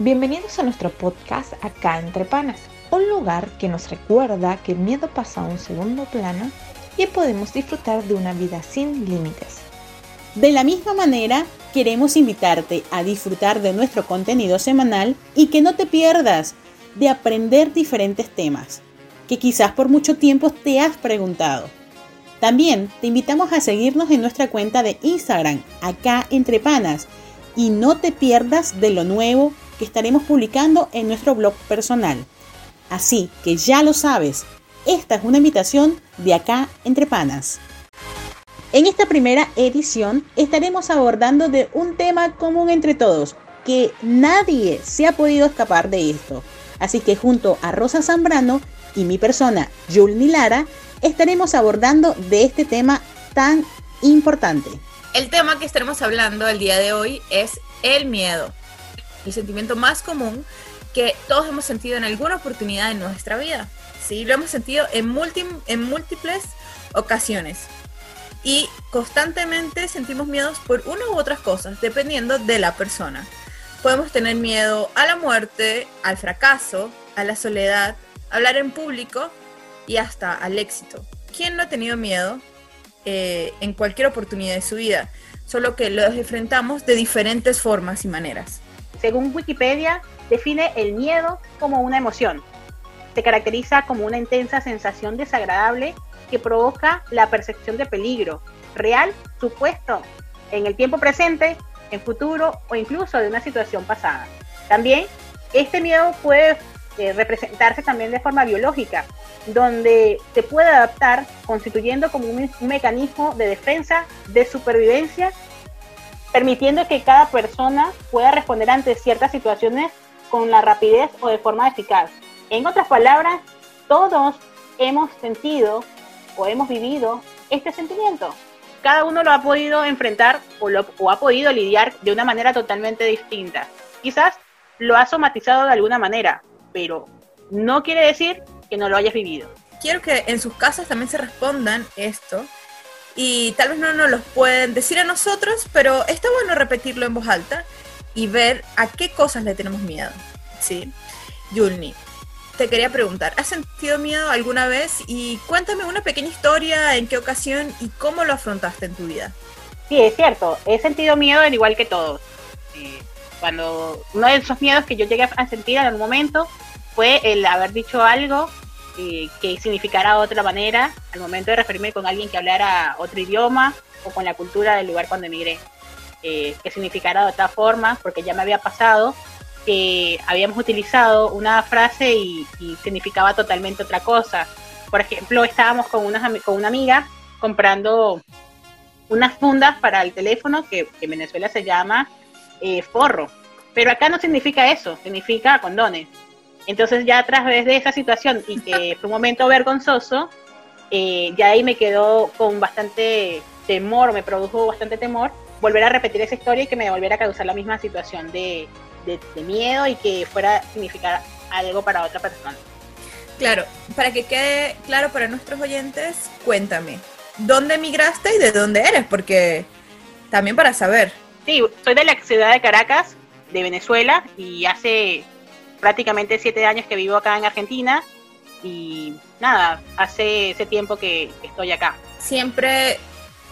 Bienvenidos a nuestro podcast Acá entre Panas, un lugar que nos recuerda que el miedo pasa a un segundo plano y podemos disfrutar de una vida sin límites. De la misma manera, queremos invitarte a disfrutar de nuestro contenido semanal y que no te pierdas de aprender diferentes temas que quizás por mucho tiempo te has preguntado. También te invitamos a seguirnos en nuestra cuenta de Instagram, acá entre panas, y no te pierdas de lo nuevo que estaremos publicando en nuestro blog personal. Así que ya lo sabes, esta es una invitación de acá entre panas. En esta primera edición estaremos abordando de un tema común entre todos, que nadie se ha podido escapar de esto. Así que junto a Rosa Zambrano y mi persona, Jules Lara, estaremos abordando de este tema tan importante. El tema que estaremos hablando el día de hoy es el miedo, el sentimiento más común que todos hemos sentido en alguna oportunidad en nuestra vida. Sí, lo hemos sentido en, en múltiples ocasiones. Y constantemente sentimos miedos por una u otras cosas, dependiendo de la persona. Podemos tener miedo a la muerte, al fracaso, a la soledad, hablar en público y hasta al éxito. ¿Quién no ha tenido miedo eh, en cualquier oportunidad de su vida? Solo que los enfrentamos de diferentes formas y maneras. Según Wikipedia, define el miedo como una emoción. Se caracteriza como una intensa sensación desagradable que provoca la percepción de peligro, real, supuesto, en el tiempo presente, en futuro o incluso de una situación pasada. También este miedo puede eh, representarse también de forma biológica, donde se puede adaptar constituyendo como un, mecanismo de defensa, de supervivencia, permitiendo que cada persona pueda responder ante ciertas situaciones con la rapidez o de forma eficaz. En otras palabras, todos hemos sentido o hemos vivido este sentimiento. Cada uno lo ha podido enfrentar o, lo, ha podido lidiar de una manera totalmente distinta. Quizás lo ha somatizado de alguna manera, pero no quiere decir que no lo hayas vivido. Quiero que en sus casas también se respondan esto y tal vez no nos lo pueden decir a nosotros, pero está bueno repetirlo en voz alta y ver a qué cosas le tenemos miedo. ¿sí? Yulni, te quería preguntar, ¿has sentido miedo alguna vez? Y cuéntame una pequeña historia, en qué ocasión y cómo lo afrontaste en tu vida. Sí, es cierto, he sentido miedo al igual que todos. Cuando uno de esos miedos que yo llegué a sentir en algún momento fue el haber dicho algo eh, que significara otra manera al momento de referirme con alguien que hablara otro idioma o con la cultura del lugar cuando emigré. Eh, que significara de otra forma, porque ya me había pasado que habíamos utilizado una frase y, significaba totalmente otra cosa. Por ejemplo, estábamos con una, con una amiga comprando unas fundas para el teléfono que, en Venezuela se llama eh, forro, pero acá no significa eso, significa condones. Entonces ya a través de esa situación y que fue un momento vergonzoso, eh, ya ahí me quedó con bastante temor, me produjo bastante temor volver a repetir esa historia y que me volviera a causar la misma situación de, miedo y que fuera a significar algo para otra persona. Claro, para que quede claro para nuestros oyentes, cuéntame, ¿dónde emigraste y de dónde eres? Porque también para saber. Sí, soy de la ciudad de Caracas, de Venezuela, y hace prácticamente siete años que vivo acá en Argentina y nada, hace ese tiempo que estoy acá. Siempre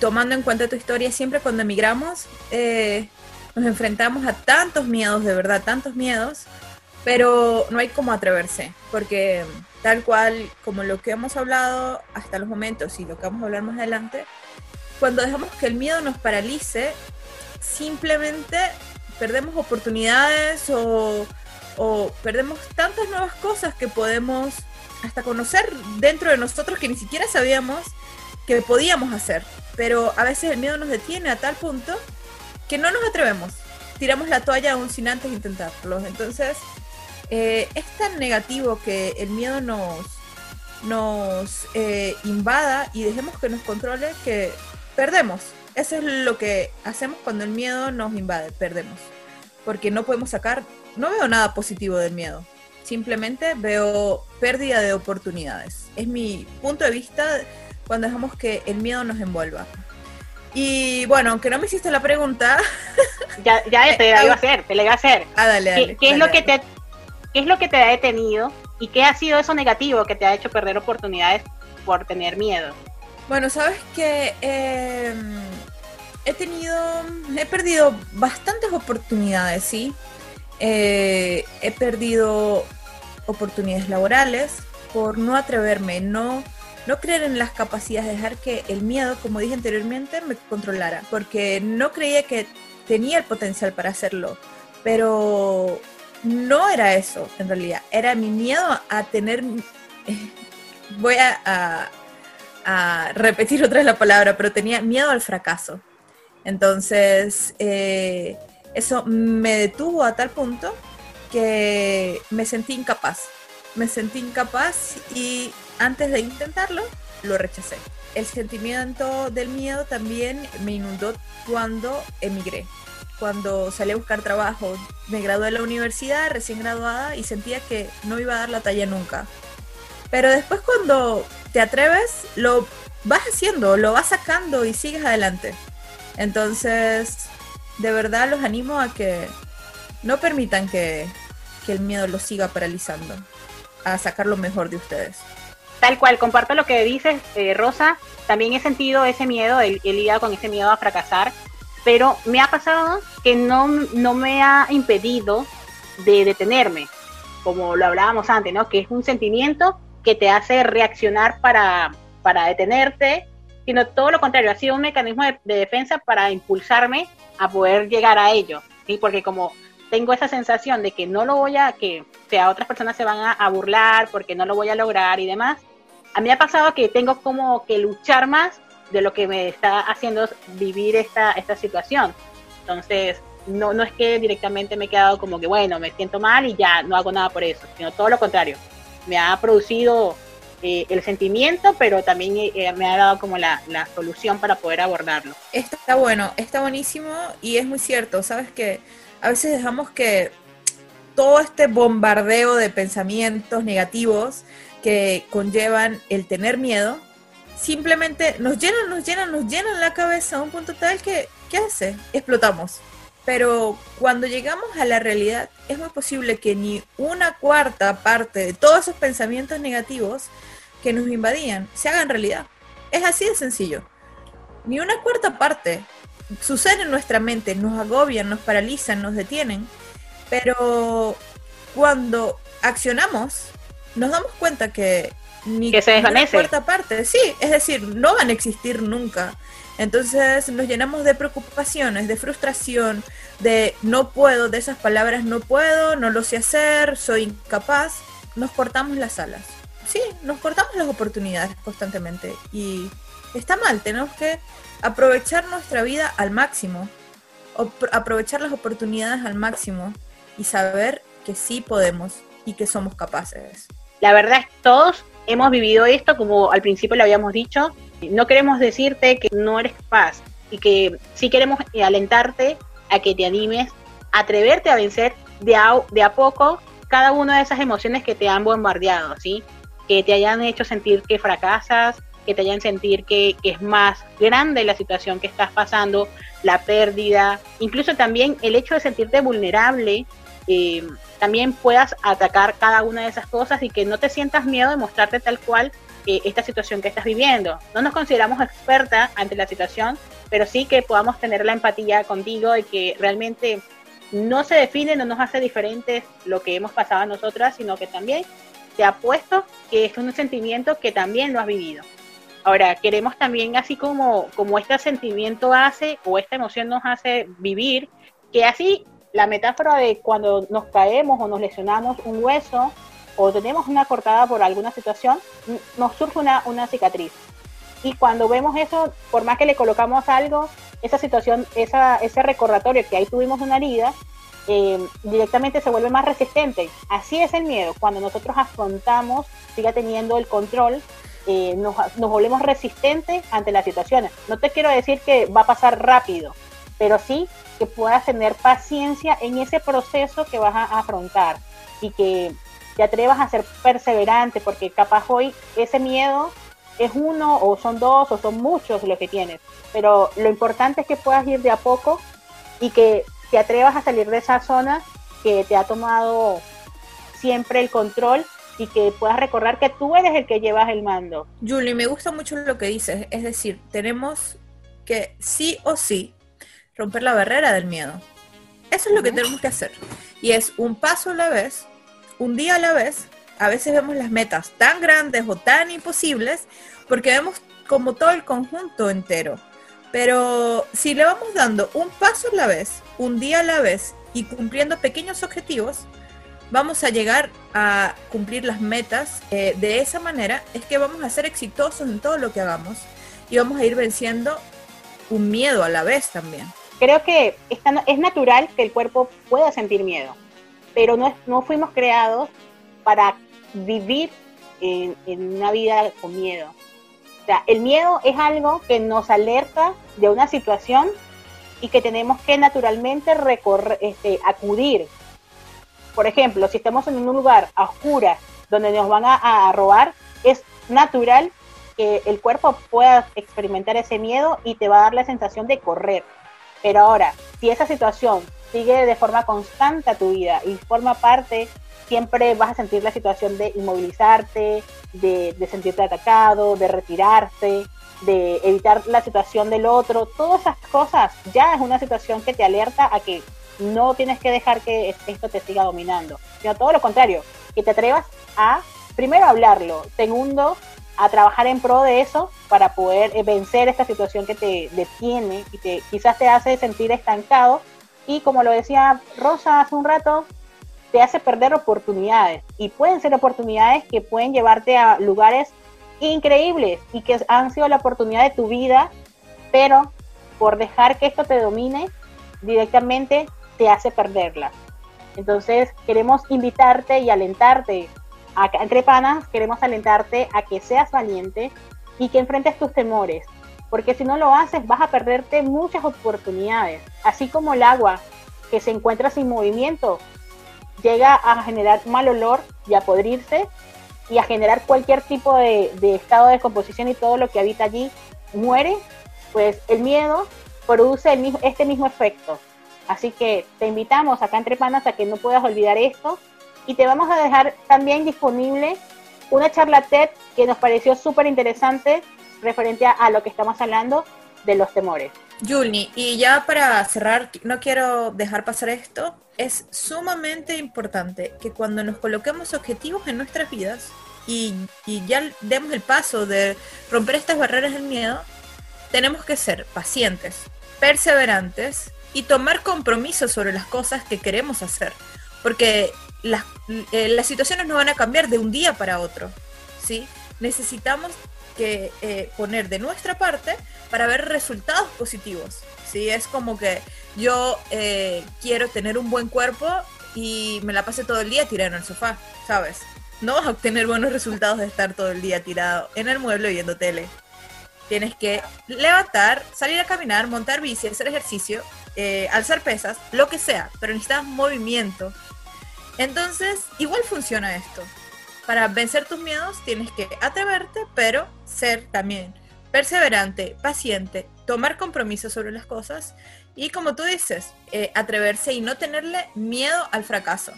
tomando en cuenta tu historia, siempre cuando emigramos eh, nos enfrentamos a tantos miedos, de verdad, tantos miedos, pero no hay como atreverse, porque tal cual como lo que hemos hablado hasta los momentos y lo que vamos a hablar más adelante, cuando dejamos que el miedo nos paralice, simplemente perdemos oportunidades o o perdemos tantas nuevas cosas que podemos hasta conocer dentro de nosotros que ni siquiera sabíamos que podíamos hacer. Pero a veces el miedo nos detiene a tal punto que no nos atrevemos. Tiramos la toalla aún sin antes intentarlo. Entonces, eh, es tan negativo que el miedo nos, nos eh, invada y dejemos que nos controle que perdemos. Eso es lo que hacemos cuando el miedo nos invade, perdemos. Porque no podemos sacar no veo nada positivo del miedo. Simplemente veo pérdida de oportunidades. Es mi punto de vista cuando dejamos que el miedo nos envuelva. Y bueno, aunque no me hiciste la pregunta, Ya, ya te la iba a hacer, te la iba a hacer. Ah, dale, dale, ¿Qué, es dale, lo que te, ¿Qué es lo que te ha detenido y qué ha sido eso negativo que te ha hecho perder oportunidades por tener miedo? Bueno, sabes que eh, he tenido, he perdido bastantes oportunidades, ¿sí? Eh, he perdido oportunidades laborales por no atreverme, no, no creer en las capacidades, dejar que el miedo, como dije anteriormente, me controlara, porque no creía que tenía el potencial para hacerlo, pero no era eso en realidad, era mi miedo a tener, voy a, a- a repetir otra vez la palabra, pero tenía miedo al fracaso. Entonces, eh, eso me detuvo a tal punto que me sentí incapaz. Me sentí incapaz y antes de intentarlo, lo rechacé. El sentimiento del miedo también me inundó cuando emigré. Cuando salí a buscar trabajo, me gradué de la universidad, recién graduada, y sentía que no iba a dar la talla nunca. Pero después cuando te atreves, lo vas haciendo, lo vas sacando y sigues adelante. Entonces, de verdad los animo a que no permitan que, que el miedo los siga paralizando, a sacar lo mejor de ustedes. Tal cual, comparto lo que dices, eh, Rosa. También he sentido ese miedo, he, he lidiado con ese miedo a fracasar, pero me ha pasado que no, no me ha impedido de detenerme, como lo hablábamos antes, ¿no? Que es un sentimiento que te hace reaccionar para, para detenerte, sino todo lo contrario, ha sido un mecanismo de defensa para impulsarme a poder llegar a ello, ¿sí? Porque como tengo esa sensación de que no lo voy a, que sea, otras personas se van a, burlar porque no lo voy a lograr y demás, a mí ha pasado que tengo como que luchar más de lo que me está haciendo vivir esta, esta situación. Entonces, no, no es que directamente me he quedado como que, bueno, me siento mal y ya no hago nada por eso, sino todo lo contrario. Me ha producido eh, el sentimiento, pero también eh, me ha dado como la, la solución para poder abordarlo. Está bueno, está buenísimo y es muy cierto, sabes que a veces dejamos que todo este bombardeo de pensamientos negativos que conllevan el tener miedo, simplemente nos llenan, nos llenan, nos llenan la cabeza a un punto tal que, ¿qué hace? Explotamos. Pero cuando llegamos a la realidad, es muy posible que ni una cuarta parte de todos esos pensamientos negativos que nos invadían se hagan realidad. Es así de sencillo. Ni una cuarta parte sucede en nuestra mente, nos agobian, nos paralizan, nos detienen. Pero cuando accionamos, nos damos cuenta que ni Que se ni una desvanece. cuarta parte, sí, es decir, no van a existir nunca. Entonces nos llenamos de preocupaciones, de frustración, de no puedo, de esas palabras no puedo, no lo sé hacer, soy incapaz. Nos cortamos las alas. Sí, nos cortamos las oportunidades constantemente. Y está mal, tenemos que aprovechar nuestra vida al máximo, aprovechar las oportunidades al máximo y saber que sí podemos y que somos capaces. La verdad es que todos hemos vivido esto, como al principio lo habíamos dicho. No queremos decirte que no eres capaz y que sí queremos eh, alentarte a que te animes, a atreverte a vencer de a, de a poco cada una de esas emociones que te han bombardeado, ¿sí? Que te hayan hecho sentir que fracasas, que te hayan sentir que, es más grande la situación que estás pasando, la pérdida, incluso también el hecho de sentirte vulnerable eh, también puedas atacar cada una de esas cosas y que no te sientas miedo de mostrarte tal cual eh, esta situación que estás viviendo. No nos consideramos experta ante la situación, pero sí que podamos tener la empatía contigo y que realmente no se define, no nos hace diferentes lo que hemos pasado a nosotras, sino que también te apuesto que es un sentimiento que también lo has vivido. Ahora, queremos también, así como, como este sentimiento hace o esta emoción nos hace vivir, que así la metáfora de cuando nos caemos o nos lesionamos un hueso o tenemos una cortada por alguna situación, nos surge una, una cicatriz. Y cuando vemos eso, por más que le colocamos algo, esa situación, esa, ese recordatorio que ahí tuvimos una herida, eh, directamente se vuelve más resistente. Así es el miedo. Cuando nosotros afrontamos, siga teniendo el control, eh, nos, nos volvemos resistentes ante las situaciones. No te quiero decir que va a pasar rápido, pero sí que puedas tener paciencia en ese proceso que vas a afrontar y que te atrevas a ser perseverante, porque capaz hoy ese miedo es uno o son dos o son muchos los que tienes, pero lo importante es que puedas ir de a poco y que te atrevas a salir de esa zona que te ha tomado siempre el control y que puedas recordar que tú eres el que llevas el mando. Julie, me gusta mucho lo que dices, es decir, tenemos que sí o sí romper la barrera del miedo. Eso es lo que tenemos que hacer. Y es un paso a la vez, un día a la vez. A veces vemos las metas tan grandes o tan imposibles porque vemos como todo el conjunto entero. Pero si le vamos dando un paso a la vez, un día a la vez y cumpliendo pequeños objetivos, vamos a llegar a cumplir las metas. Eh, de esa manera es que vamos a ser exitosos en todo lo que hagamos y vamos a ir venciendo un miedo a la vez también. Creo que es natural que el cuerpo pueda sentir miedo, pero no, no fuimos creados para vivir en, en una vida con miedo. O sea, el miedo es algo que nos alerta de una situación y que tenemos que naturalmente este, acudir. Por ejemplo, si estamos en un lugar a oscuras donde nos van a, a robar, es natural que el cuerpo pueda experimentar ese miedo y te va a dar la sensación de correr. Pero ahora, si esa situación sigue de forma constante a tu vida y forma parte, siempre vas a sentir la situación de inmovilizarte, de, sentirte atacado, de retirarte, de evitar la situación del otro, todas esas cosas ya es una situación que te alerta a que no tienes que dejar que esto te siga dominando, sino todo lo contrario, que te atrevas a, primero, hablarlo, segundo, a trabajar en pro de eso para poder eh, vencer esta situación que te detiene y te, quizás te hace sentir estancado y como lo decía Rosa hace un rato, te hace perder oportunidades y pueden ser oportunidades que pueden llevarte a lugares increíbles y que han sido la oportunidad de tu vida, pero por dejar que esto te domine directamente te hace perderla. Entonces queremos invitarte y alentarte a, entre panas, queremos alentarte a que seas valiente y que enfrentes tus temores, porque si no lo haces vas a perderte muchas oportunidades, así como el agua que se encuentra sin movimiento llega a generar mal olor y a podrirse y a generar cualquier tipo de, estado de descomposición y todo lo que habita allí muere, pues el miedo produce este mismo efecto. Así que te invitamos acá entre panas a que no puedas olvidar esto y te vamos a dejar también disponible una charla TED que nos pareció súper interesante referente a, lo que estamos hablando de los temores. Julni, y ya para cerrar, no quiero dejar pasar esto. Es sumamente importante que cuando nos coloquemos objetivos en nuestras vidas y ya demos el paso de romper estas barreras del miedo, tenemos que ser pacientes, perseverantes y tomar compromisos sobre las cosas que queremos hacer. Porque las, eh, las situaciones no van a cambiar de un día para otro. ¿sí? Necesitamos que eh, poner de nuestra parte para ver resultados positivos. ¿sí? Es como que yo eh, quiero tener un buen cuerpo y me la pase todo el día tirado en el sofá, ¿sabes? No vas a obtener buenos resultados de estar todo el día tirado en el mueble viendo tele. Tienes que levantar, salir a caminar, montar bici, hacer ejercicio, eh, alzar pesas, lo que sea, pero necesitas movimiento. Entonces, igual funciona esto para vencer tus miedos tienes que atreverte, pero ser también perseverante, paciente, tomar compromisos sobre las cosas y como tú dices, eh, atreverse y no tenerle miedo al fracaso.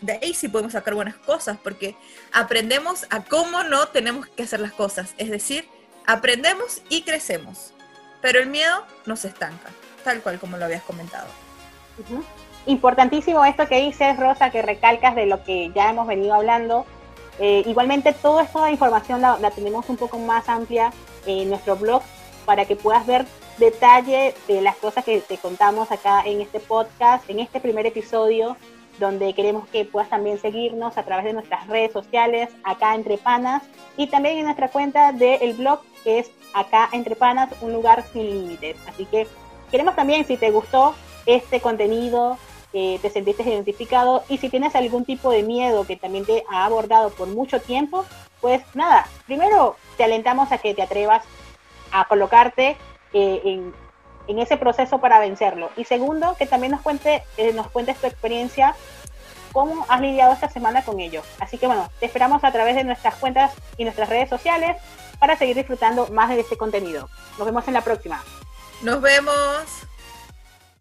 de ahí sí podemos sacar buenas cosas porque aprendemos a cómo no tenemos que hacer las cosas. Es decir, aprendemos y crecemos. Pero el miedo nos estanca, tal cual como lo habías comentado. Importantísimo esto que dices, Rosa, que recalcas de lo que ya hemos venido hablando eh, igualmente, toda esta información la, tenemos un poco más amplia en nuestro blog para que puedas ver detalle de las cosas que te contamos acá en este podcast, en este primer episodio, donde queremos que puedas también seguirnos a través de nuestras redes sociales, acá entre panas, y también en nuestra cuenta del blog, que es acá entre panas, un lugar sin límites. Así que queremos también, si te gustó este contenido, te sentiste identificado y si tienes algún tipo de miedo que también te ha abordado por mucho tiempo, pues nada, primero te alentamos a que te atrevas a colocarte eh, en, en, ese proceso para vencerlo. Y segundo, que también nos, cuente, eh, nos cuentes tu experiencia, cómo has lidiado esta semana con ello. Así que bueno, te esperamos a través de nuestras cuentas y nuestras redes sociales para seguir disfrutando más de este contenido. Nos vemos en la próxima. Nos vemos.